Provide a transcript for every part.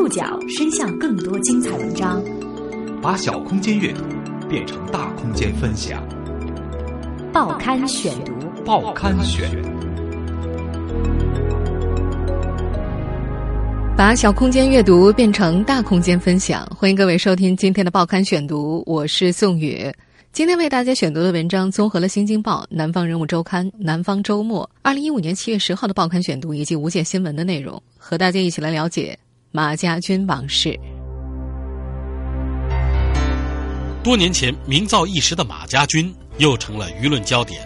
触角伸向更多精彩文章，把小空间阅读变成大空间分享。报刊选读，报刊选。把小空间阅读变成大空间分享，欢迎各位收听今天的报刊选读，我是宋宇。今天为大家选读的文章综合了《新京报》《南方人物周刊》《南方周末》二零一五年七月十号的报刊选读以及无界新闻的内容，和大家一起来了解马家军往事。多年前名噪一时的马家军又成了舆论焦点，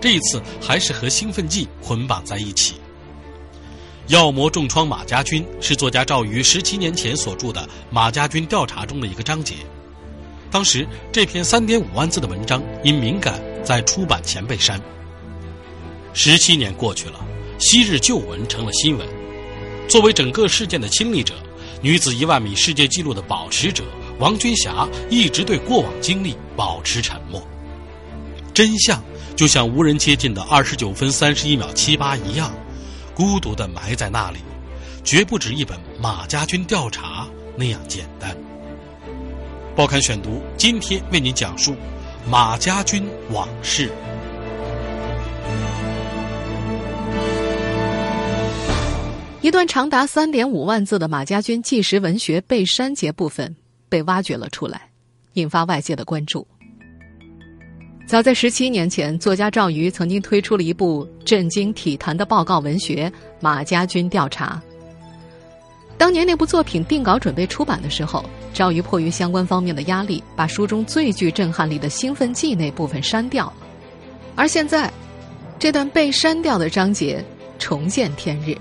这一次还是和兴奋剂捆绑在一起。药魔重创马家军是作家赵瑜十七年前所著的《马家军调查》中的一个章节。当时这篇三点五万字的文章因敏感，在出版前被删。十七年过去了，昔日旧闻成了新闻。作为整个事件的亲历者，女子一万米世界纪录的保持者王军霞一直对过往经历保持沉默。真相就像无人接近的二十九分三十一秒七八一样，孤独的埋在那里，绝不止一本《马家军调查》那样简单。报刊选读，今天为您讲述马家军往事。一段长达三点五万字的马家军纪实文学被删节部分被挖掘了出来，引发外界的关注。早在十七年前，作家赵瑜曾经推出了一部震惊体坛的报告文学《马家军调查》。当年那部作品定稿准备出版的时候，赵瑜迫于相关方面的压力，把书中最具震撼力的兴奋剂那部分删掉了。而现在，这段被删掉的章节重见天日。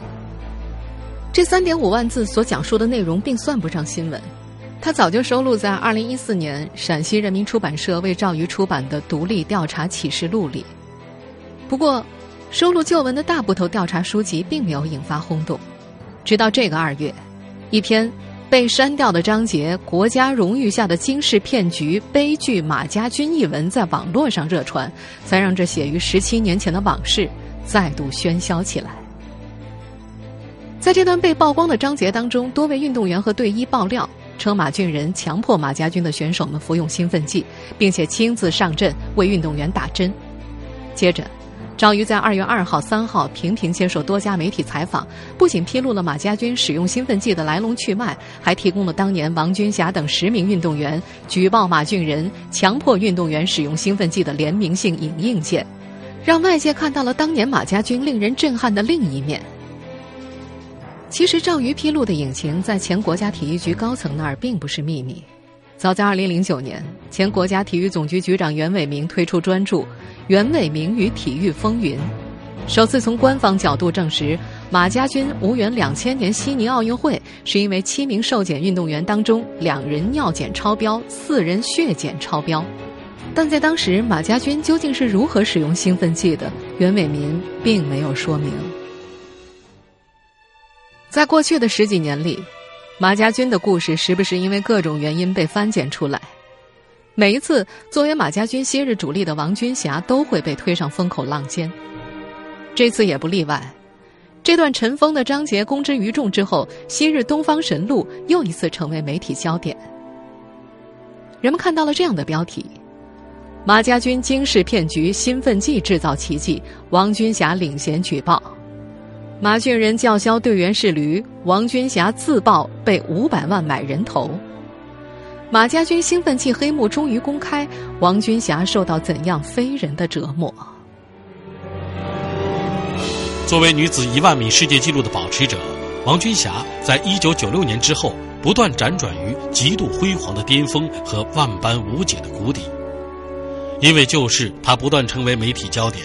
这三点五万字所讲述的内容并算不上新闻，它早就收录在二零一四年陕西人民出版社为赵瑜出版的《独立调查启示录》里。不过，收录旧闻的大部头调查书籍并没有引发轰动，直到这个二月。一篇被删掉的章节《国家荣誉下的惊世骗局悲剧马家军》一文在网络上热传，才让这写于十七年前的往事再度喧嚣起来。在这段被曝光的章节当中，多位运动员和队医爆料称，马俊仁强迫马家军的选手们服用兴奋剂，并且亲自上阵为运动员打针。接着。赵瑜在二月二号、三号频频接受多家媒体采访，不仅披露了马家军使用兴奋剂的来龙去脉，还提供了当年王军霞等十名运动员举报马俊仁强迫运动员使用兴奋剂的联名性影印件，让外界看到了当年马家军令人震撼的另一面。其实，赵瑜披露的隐情在前国家体育局高层那儿并不是秘密。早在二零零九年，前国家体育总局局长袁伟民推出专著。袁伟民与体育风云，首次从官方角度证实，马家军无缘两千年悉尼奥运会，是因为七名受检运动员当中，两人尿检超标，四人血检超标。但在当时，马家军究竟是如何使用兴奋剂的，袁伟民并没有说明。在过去的十几年里，马家军的故事时不时因为各种原因被翻检出来。每一次，作为马家军昔日主力的王军霞都会被推上风口浪尖。这次也不例外。这段尘封的章节公之于众之后，昔日东方神鹿又一次成为媒体焦点。人们看到了这样的标题：“马家军惊世骗局，兴奋剂制造奇迹，王军霞领衔举报；马俊仁叫嚣队员是驴，王军霞自曝被五百万买人头。”马家军兴奋剂黑幕终于公开，王军霞受到怎样非人的折磨？作为女子一万米世界纪录的保持者，王军霞在一九九六年之后不断辗转于极度辉煌的巅峰和万般无解的谷底。因为旧事，她不断成为媒体焦点，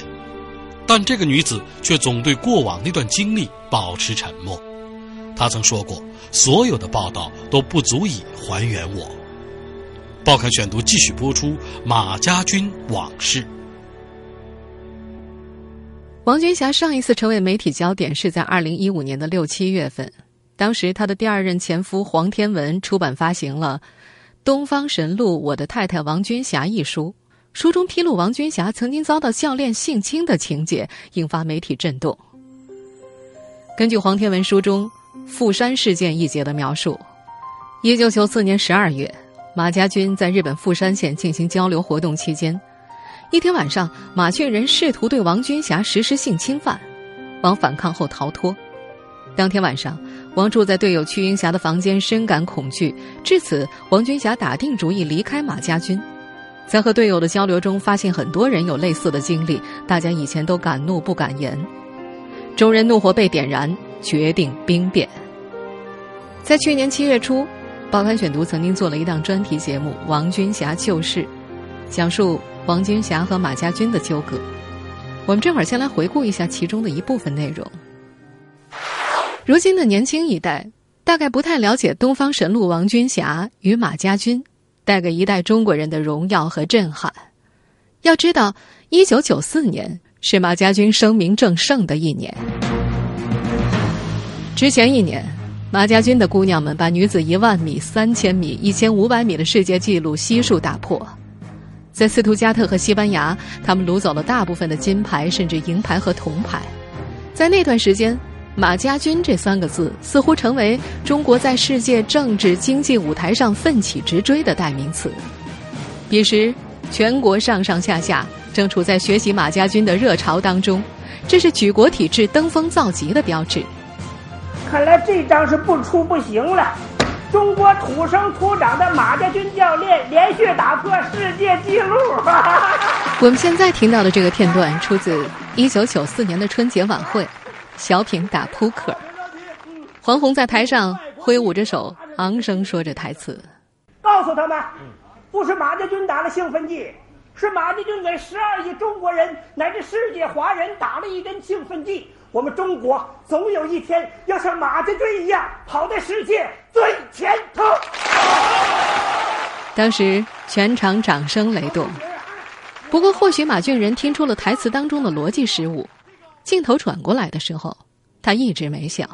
但这个女子却总对过往那段经历保持沉默。她曾说过：“所有的报道都不足以还原我。”报刊选读继续播出马家军往事。王军霞上一次成为媒体焦点是在二零一五年的六七月份，当时她的第二任前夫黄天文出版发行了《东方神鹿：我的太太王军霞》一书，书中披露王军霞曾经遭到教练性侵的情节，引发媒体震动。根据黄天文书中。《富山事件》一节的描述：一九九四年十二月，马家军在日本富山县进行交流活动期间，一天晚上，马俊仁试图对王军霞实施性侵犯，王反抗后逃脱。当天晚上，王住在队友屈云霞的房间，深感恐惧。至此，王军霞打定主意离开马家军。在和队友的交流中，发现很多人有类似的经历，大家以前都敢怒不敢言。众人怒火被点燃，决定兵变。在去年七月初，《报刊选读》曾经做了一档专题节目《王军霞旧事》，讲述王军霞和马家军的纠葛。我们这会儿先来回顾一下其中的一部分内容。如今的年轻一代大概不太了解东方神鹿王军霞与马家军带给一代中国人的荣耀和震撼。要知道，一九九四年是马家军声名正盛的一年。之前一年，马家军的姑娘们把女子一万米、三千米、一千五百米的世界纪录悉数打破。在斯图加特和西班牙，他们掳走了大部分的金牌，甚至银牌和铜牌。在那段时间。马家军这三个字似乎成为中国在世界政治经济舞台上奋起直追的代名词。彼时，全国上上下下正处在学习马家军的热潮当中，这是举国体制登峰造极的标志。看来这仗是不出不行了。中国土生土长的马家军教练连续打破世界纪录。我们现在听到的这个片段出自1994年的春节晚会。小品打扑克，黄宏在台上挥舞着手，昂声说着台词：“告诉他们，不是马家军打了兴奋剂，是马家军给十二亿中国人乃至世界华人打了一针兴奋剂。我们中国总有一天要像马家军一样，跑在世界最前头。”当时全场掌声雷动。不过，或许马俊仁听出了台词当中的逻辑失误。镜头转过来的时候，他一直没笑。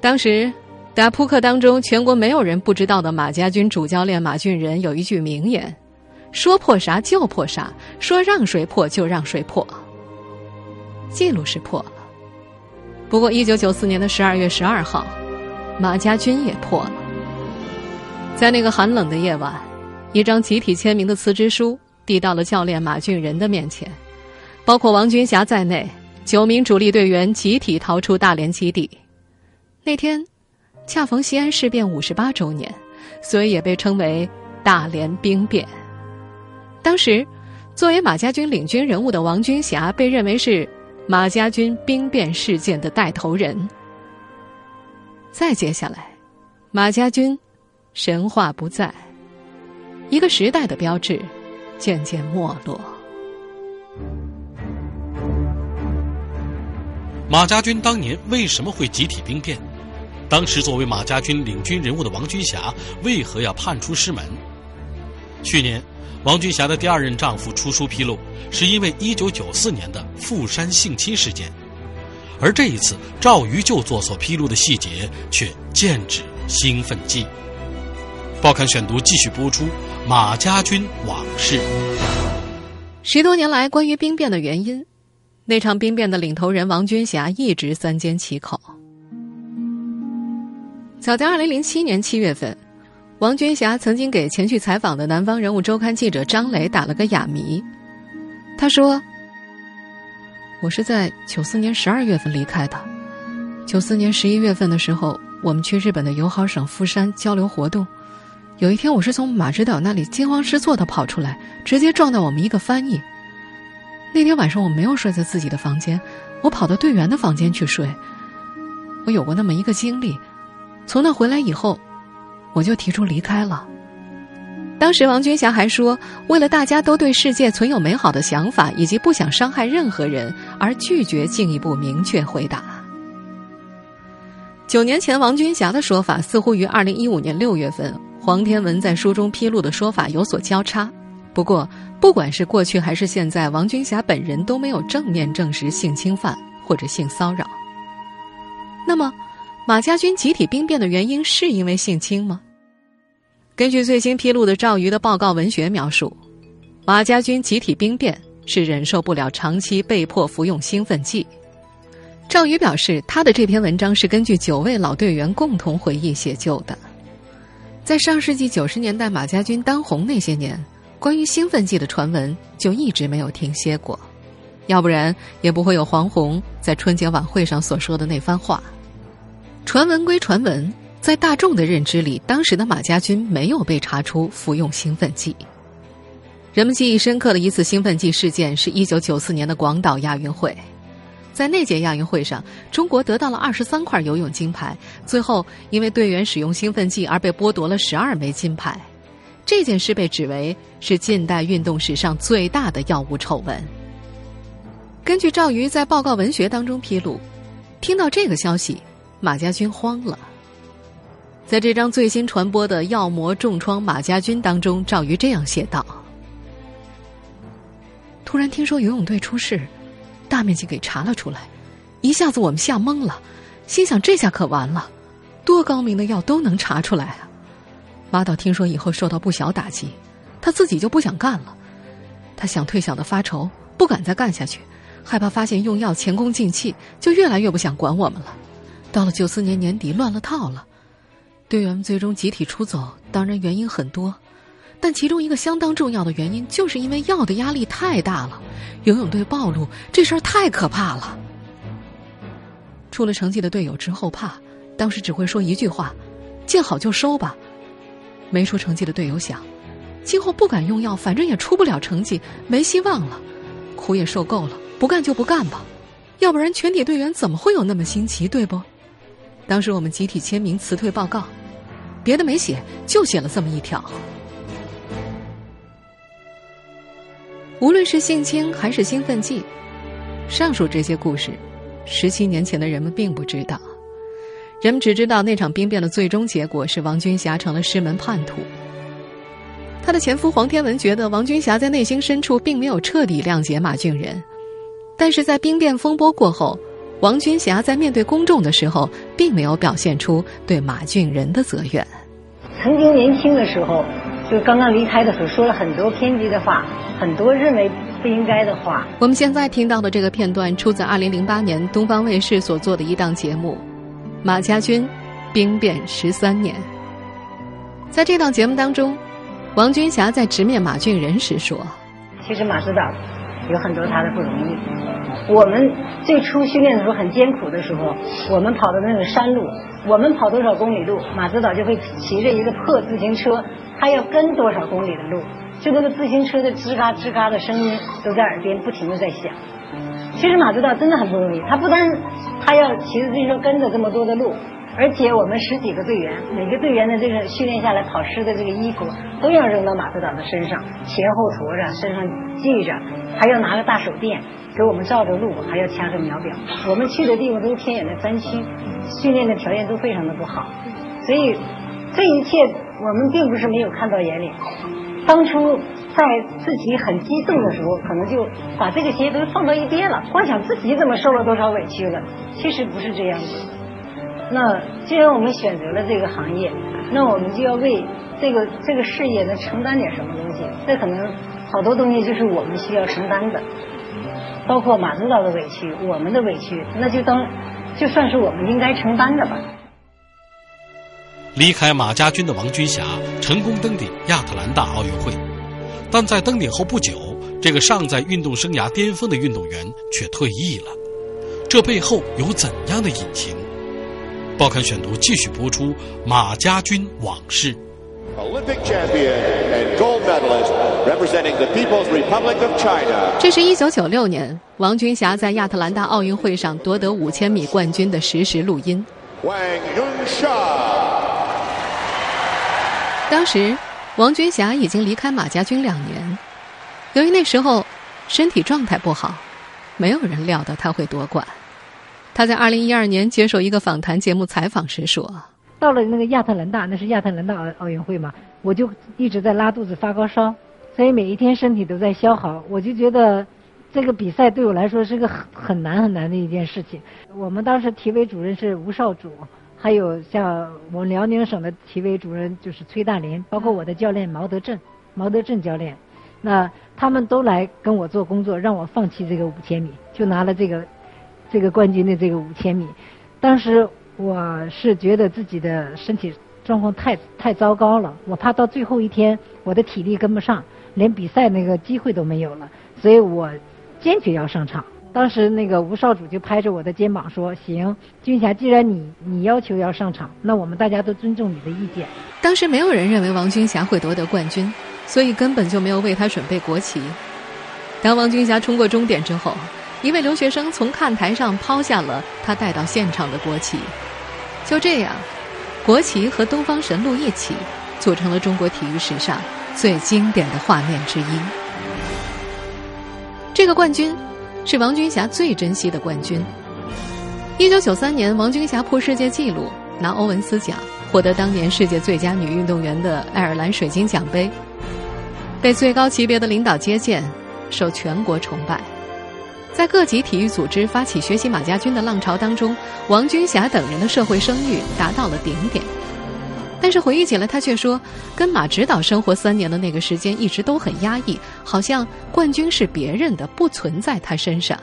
当时打扑克当中，全国没有人不知道的马家军主教练马俊仁有一句名言：“说破啥就破啥，说让谁破就让谁破。”记录是破了，不过一九九四年的十二月十二号，马家军也破了。在那个寒冷的夜晚，一张集体签名的辞职书递到了教练马俊仁的面前。包括王军霞在内，九名主力队员集体逃出大连基地。那天，恰逢西安事变五十八周年，所以也被称为“大连兵变”。当时，作为马家军领军人物的王军霞被认为是马家军兵变事件的带头人。再接下来，马家军神话不再，一个时代的标志渐渐没落。马家军当年为什么会集体兵变？当时作为马家军领军人物的王军霞为何要叛出师门？去年，王军霞的第二任丈夫出书披露，是因为1994年的富山性侵事件。而这一次，赵瑜就做所披露的细节却剑指兴奋剂。报刊选读继续播出马家军往事。十多年来，关于兵变的原因。那场兵变的领头人王军霞一直三缄其口。早在二零零七年七月份，王军霞曾经给前去采访的《南方人物周刊》记者张磊打了个哑谜。他说：“我是在九四年十二月份离开的。九四年十一月份的时候，我们去日本的友好省富山交流活动。有一天，我是从马指导那里惊慌失措的跑出来，直接撞到我们一个翻译。”那天晚上我没有睡在自己的房间，我跑到队员的房间去睡。我有过那么一个经历，从那回来以后，我就提出离开了。当时王军霞还说，为了大家都对世界存有美好的想法，以及不想伤害任何人，而拒绝进一步明确回答。九年前王军霞的说法，似乎与二零一五年六月份黄天文在书中披露的说法有所交叉。不过，不管是过去还是现在，王军霞本人都没有正面证实性侵犯或者性骚扰。那么，马家军集体兵变的原因是因为性侵吗？根据最新披露的赵瑜的报告文学描述，马家军集体兵变是忍受不了长期被迫服用兴奋剂。赵宇表示，他的这篇文章是根据九位老队员共同回忆写就的。在上世纪九十年代马家军当红那些年，关于兴奋剂的传闻就一直没有停歇过，要不然也不会有黄宏在春节晚会上所说的那番话。传闻归传闻，在大众的认知里，当时的马家军没有被查出服用兴奋剂。人们记忆深刻的一次兴奋剂事件是一九九四年的广岛亚运会。在那届亚运会上，中国得到了二十三块游泳金牌，最后因为队员使用兴奋剂而被剥夺了十二枚金牌。这件事被指为是近代运动史上最大的药物丑闻。根据赵瑜在报告文学当中披露，听到这个消息，马家军慌了。在这张最新传播的《药魔重创马家军》当中，赵瑜这样写道：“突然听说游泳队出事。”大面积给查了出来，一下子我们吓懵了，心想这下可完了，多高明的药都能查出来啊！马导听说以后受到不小打击，他自己就不想干了，他想退想的发愁，不敢再干下去，害怕发现用药前功尽弃，就越来越不想管我们了。到了九四年年底，乱了套了，队员们最终集体出走，当然原因很多。但其中一个相当重要的原因，就是因为药的压力太大了，游泳队暴露这事儿太可怕了。出了成绩的队友之后怕，当时只会说一句话：“见好就收吧。”没出成绩的队友想，今后不敢用药，反正也出不了成绩，没希望了，苦也受够了，不干就不干吧，要不然全体队员怎么会有那么新奇，对不？当时我们集体签名辞退报告，别的没写，就写了这么一条。无论是性侵还是兴奋剂，上述这些故事，十七年前的人们并不知道。人们只知道那场兵变的最终结果是王军霞成了师门叛徒。他的前夫黄天文觉得王军霞在内心深处并没有彻底谅解马俊仁，但是在兵变风波过后，王军霞在面对公众的时候，并没有表现出对马俊仁的责怨。曾经年轻的时候。就刚刚离开的时候，说了很多偏激的话，很多认为不应该的话。我们现在听到的这个片段，出自二零零八年东方卫视所做的一档节目《马家军兵变十三年》。在这档节目当中，王军霞在直面马俊仁时说：“其实马指导有很多他的不容易。我们最初训练的时候很艰苦的时候，我们跑的那个山路，我们跑多少公里路，马指导就会骑着一个破自行车。”他要跟多少公里的路，就那个自行车的吱嘎吱嘎的声音都在耳边不停的在响。其实马指导真的很不容易，他不单他要骑着自行车跟着这么多的路，而且我们十几个队员，每个队员的这个训练下来跑湿的这个衣服都要扔到马指导的身上，前后驮着，身上系着，还要拿个大手电给我们照着路，还要掐着秒表。我们去的地方都是偏远的山区，训练的条件都非常的不好，所以这一切。我们并不是没有看到眼里，当初在自己很激动的时候，可能就把这个些都放到一边了，光想自己怎么受了多少委屈了。其实不是这样子。那既然我们选择了这个行业，那我们就要为这个这个事业呢承担点什么东西。这可能好多东西就是我们需要承担的，包括马指导的委屈，我们的委屈，那就当就算是我们应该承担的吧。离开马家军的王军霞成功登顶亚特兰大奥运会，但在登顶后不久，这个尚在运动生涯巅峰的运动员却退役了。这背后有怎样的隐情？报刊选读继续播出马家军往事。这是一九九六年王军霞在亚特兰大奥运会上夺得五千米冠军的实时录音。当时，王军霞已经离开马家军两年。由于那时候身体状态不好，没有人料到他会夺冠。他在二零一二年接受一个访谈节目采访时说：“到了那个亚特兰大，那是亚特兰大奥运会嘛，我就一直在拉肚子、发高烧，所以每一天身体都在消耗。我就觉得这个比赛对我来说是个很很难很难的一件事情。我们当时体委主任是吴少主。”还有像我们辽宁省的体委主任就是崔大林，包括我的教练毛德正，毛德正教练，那他们都来跟我做工作，让我放弃这个五千米，就拿了这个这个冠军的这个五千米。当时我是觉得自己的身体状况太太糟糕了，我怕到最后一天我的体力跟不上，连比赛那个机会都没有了，所以我坚决要上场。当时那个吴少主就拍着我的肩膀说：“行，军霞，既然你你要求要上场，那我们大家都尊重你的意见。”当时没有人认为王军霞会夺得冠军，所以根本就没有为她准备国旗。当王军霞冲过终点之后，一位留学生从看台上抛下了他带到现场的国旗。就这样，国旗和东方神鹿一起，组成了中国体育史上最经典的画面之一。这个冠军。是王军霞最珍惜的冠军。一九九三年，王军霞破世界纪录，拿欧文斯奖，获得当年世界最佳女运动员的爱尔兰水晶奖杯，被最高级别的领导接见，受全国崇拜。在各级体育组织发起学习马家军的浪潮当中，王军霞等人的社会声誉达到了顶点。但是回忆起来，他却说，跟马指导生活三年的那个时间一直都很压抑，好像冠军是别人的，不存在他身上。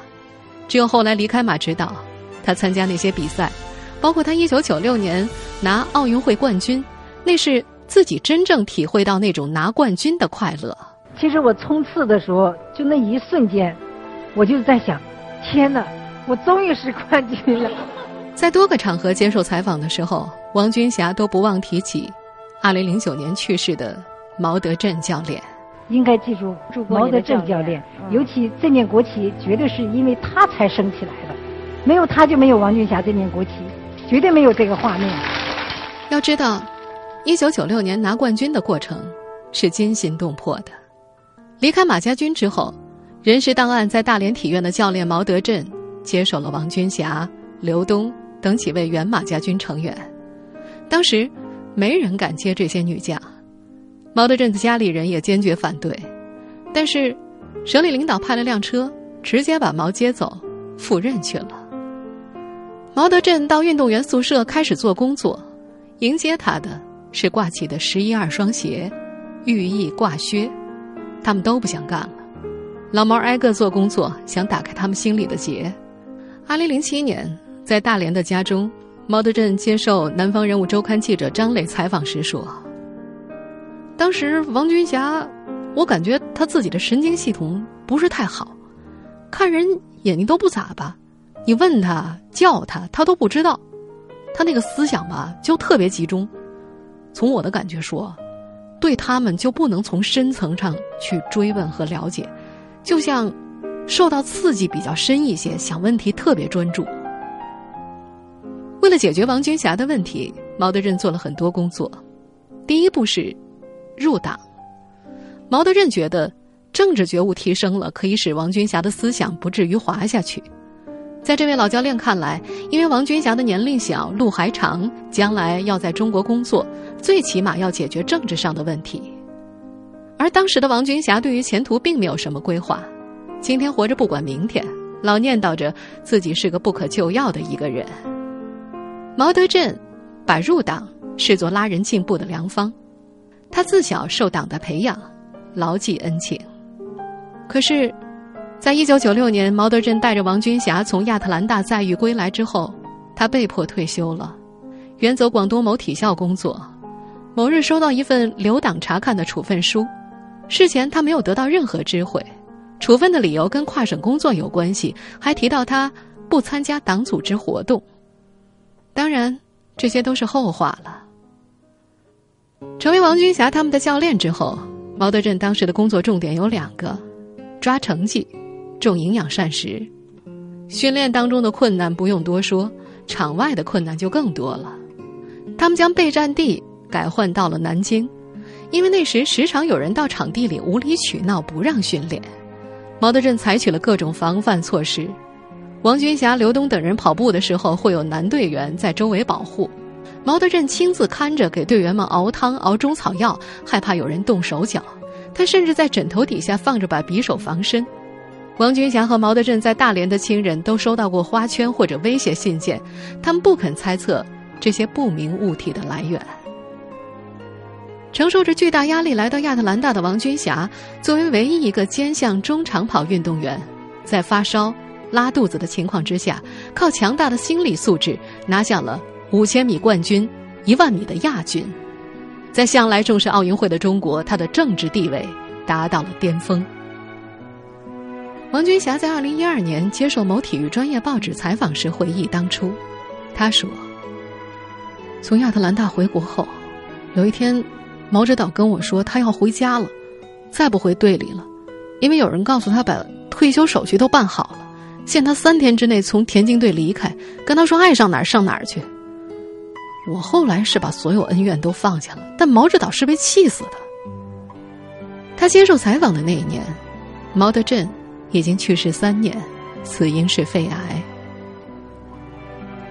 只有后来离开马指导，他参加那些比赛，包括他一九九六年拿奥运会冠军，那是自己真正体会到那种拿冠军的快乐。其实我冲刺的时候，就那一瞬间，我就在想，天哪，我终于是冠军了。在多个场合接受采访的时候，王军霞都不忘提起2009年去世的毛德镇教练。应该记住毛德镇教练，尤其这面国旗绝对是因为他才升起来的，没有他就没有王军霞这面国旗，绝对没有这个画面。要知道，1996年拿冠军的过程是惊心动魄的。离开马家军之后，人事档案在大连体院的教练毛德镇接手了王军霞、刘东。等几位原马家军成员，当时没人敢接这些女将，毛德镇的家里人也坚决反对，但是省里领导派了辆车，直接把毛接走赴任去了。毛德镇到运动员宿舍开始做工作，迎接他的是挂起的十一二双鞋，寓意挂靴，他们都不想干了。老毛挨个做工作，想打开他们心里的结。二零零七年。在大连的家中，毛德镇接受《南方人物周刊》记者张磊采访时说：“当时王军霞，我感觉他自己的神经系统不是太好，看人眼睛都不眨巴，你问他叫他，他都不知道。他那个思想吧，就特别集中。从我的感觉说，对他们就不能从深层上去追问和了解，就像受到刺激比较深一些，想问题特别专注。”为了解决王军霞的问题，毛德任做了很多工作。第一步是入党。毛德任觉得政治觉悟提升了，可以使王军霞的思想不至于滑下去。在这位老教练看来，因为王军霞的年龄小，路还长，将来要在中国工作，最起码要解决政治上的问题。而当时的王军霞对于前途并没有什么规划，今天活着不管明天，老念叨着自己是个不可救药的一个人。毛德镇把入党视作拉人进步的良方，他自小受党的培养，牢记恩情。可是，在一九九六年，毛德镇带着王军霞从亚特兰大载誉归来之后，他被迫退休了，远走广东某体校工作。某日收到一份留党察看的处分书，事前他没有得到任何知会，处分的理由跟跨省工作有关系，还提到他不参加党组织活动。当然，这些都是后话了。成为王军霞他们的教练之后，毛德镇当时的工作重点有两个：抓成绩，重营养膳食。训练当中的困难不用多说，场外的困难就更多了。他们将备战地改换到了南京，因为那时时常有人到场地里无理取闹，不让训练。毛德镇采取了各种防范措施。王军霞、刘东等人跑步的时候，会有男队员在周围保护。毛德镇亲自看着，给队员们熬汤、熬中草药，害怕有人动手脚。他甚至在枕头底下放着把匕首防身。王军霞和毛德镇在大连的亲人都收到过花圈或者威胁信件，他们不肯猜测这些不明物体的来源。承受着巨大压力来到亚特兰大的王军霞，作为唯一一个兼项中长跑运动员，在发烧。拉肚子的情况之下，靠强大的心理素质拿下了五千米冠军、一万米的亚军。在向来重视奥运会的中国，他的政治地位达到了巅峰。王军霞在二零一二年接受某体育专业报纸采访时回忆当初，他说：“从亚特兰大回国后，有一天，毛指导跟我说他要回家了，再不回队里了，因为有人告诉他把退休手续都办好了，限他三天之内从田径队离开，跟他说爱上哪儿上哪儿去。”我后来是把所有恩怨都放下了，但毛指导是被气死的。他接受采访的那一年，毛德镇。已经去世三年，死因是肺癌。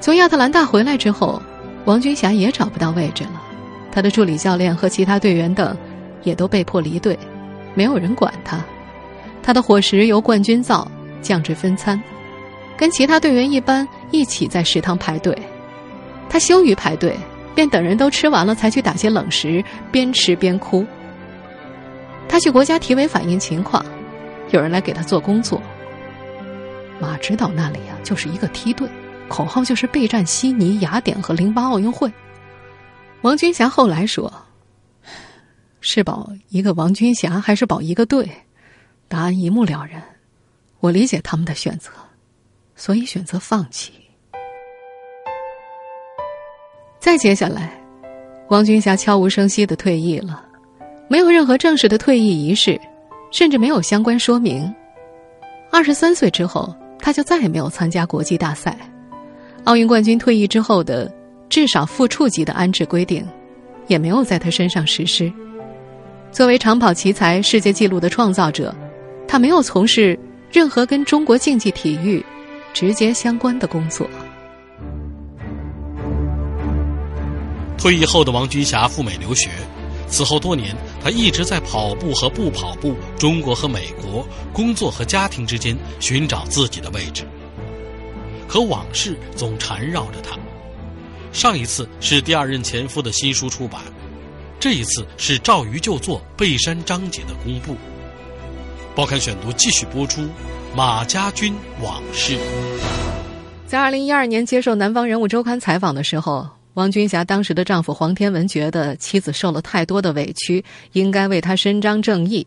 从亚特兰大回来之后，王军霞也找不到位置了，他的助理教练和其他队员等也都被迫离队，没有人管他。他的伙食由冠军造降至分餐，跟其他队员一般一起在食堂排队。他羞于排队，便等人都吃完了才去打些冷食，边吃边哭。他去国家体委反映情况。有人来给他做工作。马指导那里啊，就是一个梯队，口号就是备战悉尼、雅典和零八奥运会。王军霞后来说：“是保一个王军霞，还是保一个队？答案一目了然。我理解他们的选择，所以选择放弃。”再接下来，王军霞悄无声息的退役了，没有任何正式的退役仪式。甚至没有相关说明。二十三岁之后，他就再也没有参加国际大赛。奥运冠军退役之后的至少副处级的安置规定，也没有在他身上实施。作为长跑奇才、世界纪录的创造者，他没有从事任何跟中国竞技体育直接相关的工作。退役后的王军霞赴美留学。此后多年，他一直在跑步和不跑步、中国和美国、工作和家庭之间寻找自己的位置。可往事总缠绕着他。上一次是第二任前夫的新书出版，这一次是赵瑜旧作《背山章节》的公布。报刊选读继续播出《马家军往事》。在二零一二年接受《南方人物周刊》采访的时候。王军霞当时的丈夫黄天文觉得妻子受了太多的委屈，应该为她伸张正义。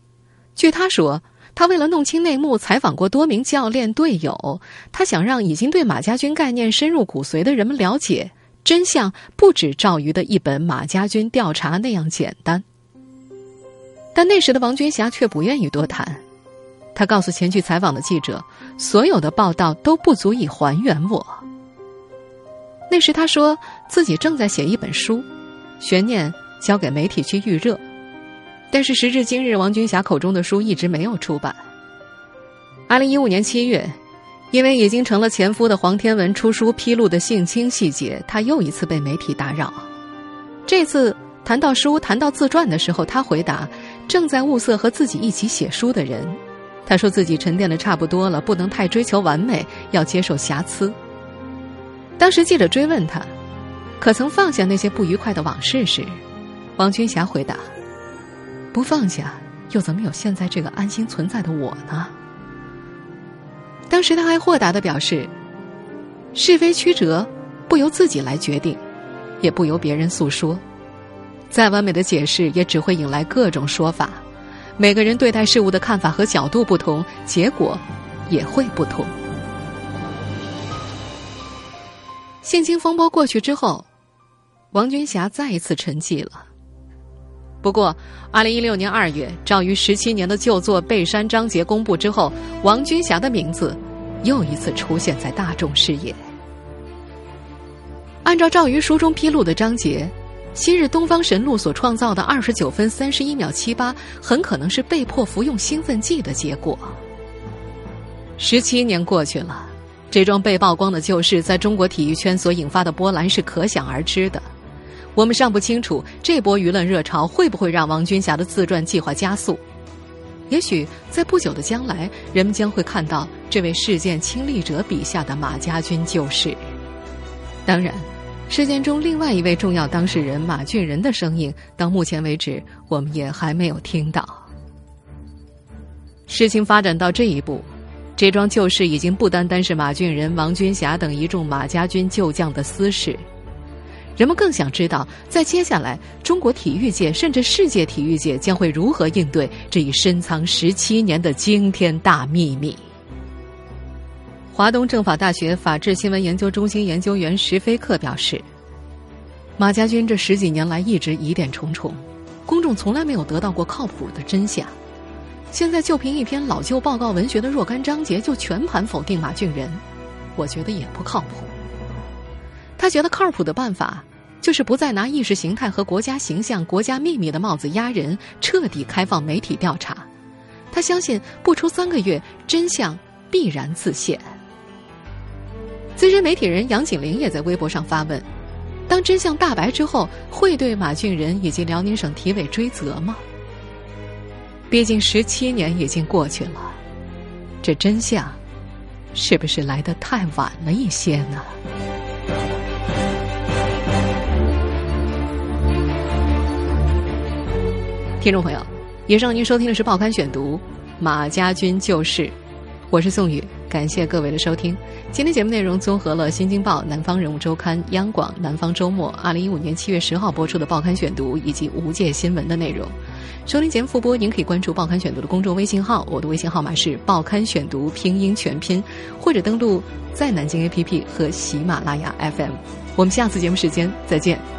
据他说，他为了弄清内幕，采访过多名教练队友。他想让已经对马家军概念深入骨髓的人们了解真相，不止赵瑜的一本《马家军调查》那样简单。但那时的王军霞却不愿意多谈。他告诉前去采访的记者：“所有的报道都不足以还原我。”那时他说自己正在写一本书，悬念交给媒体去预热。但是时至今日，王军霞口中的书一直没有出版。二零一五年七月，因为已经成了前夫的黄天文出书披露的性侵细节，他又一次被媒体打扰。这次谈到书、谈到自传的时候，他回答：“正在物色和自己一起写书的人。”他说自己沉淀的差不多了，不能太追求完美，要接受瑕疵。当时记者追问他，可曾放下那些不愉快的往事时，王军霞回答：“不放下，又怎么有现在这个安心存在的我呢？”当时他还豁达的表示：“是非曲折，不由自己来决定，也不由别人诉说。再完美的解释，也只会引来各种说法。每个人对待事物的看法和角度不同，结果也会不同。”性侵风波过去之后，王军霞再一次沉寂了。不过，二零一六年二月，赵瑜十七年的旧作《背山章节》公布之后，王军霞的名字又一次出现在大众视野。按照赵瑜书中披露的章节，昔日东方神鹿所创造的二十九分三十一秒七八，很可能是被迫服用兴奋剂的结果。十七年过去了。这桩被曝光的旧事在中国体育圈所引发的波澜是可想而知的。我们尚不清楚这波舆论热潮会不会让王军霞的自传计划加速。也许在不久的将来，人们将会看到这位事件亲历者笔下的马家军旧事。当然，事件中另外一位重要当事人马俊仁的声音，到目前为止我们也还没有听到。事情发展到这一步。这桩旧事已经不单单是马俊仁、王军霞等一众马家军旧将的私事。人们更想知道，在接下来，中国体育界甚至世界体育界将会如何应对这一深藏十七年的惊天大秘密。华东政法大学法治新闻研究中心研究员石飞克表示：“马家军这十几年来一直疑点重重，公众从来没有得到过靠谱的真相。现在就凭一篇老旧报告文学的若干章节就全盘否定马俊仁，我觉得也不靠谱。他觉得靠谱的办法就是不再拿意识形态和国家形象、国家秘密的帽子压人，彻底开放媒体调查。他相信不出三个月，真相必然自现。”资深媒体人杨景玲也在微博上发问：“当真相大白之后，会对马俊仁以及辽宁省体委追责吗？”毕竟十七年已经过去了，这真相是不是来得太晚了一些呢？听众朋友，以上您收听的是《报刊选读》，马家军旧事，我是宋宇。感谢各位的收听。今天节目内容综合了《新京报》《南方人物周刊》、央广《南方周末》二零一五年七月十号播出的《报刊选读》以及《无界新闻》的内容。收听节目复播，您可以关注《报刊选读》的公众微信号，我的微信号码是《报刊选读》拼音全拼，或者登录在南京 APP 和喜马拉雅 FM。我们下次节目时间再见。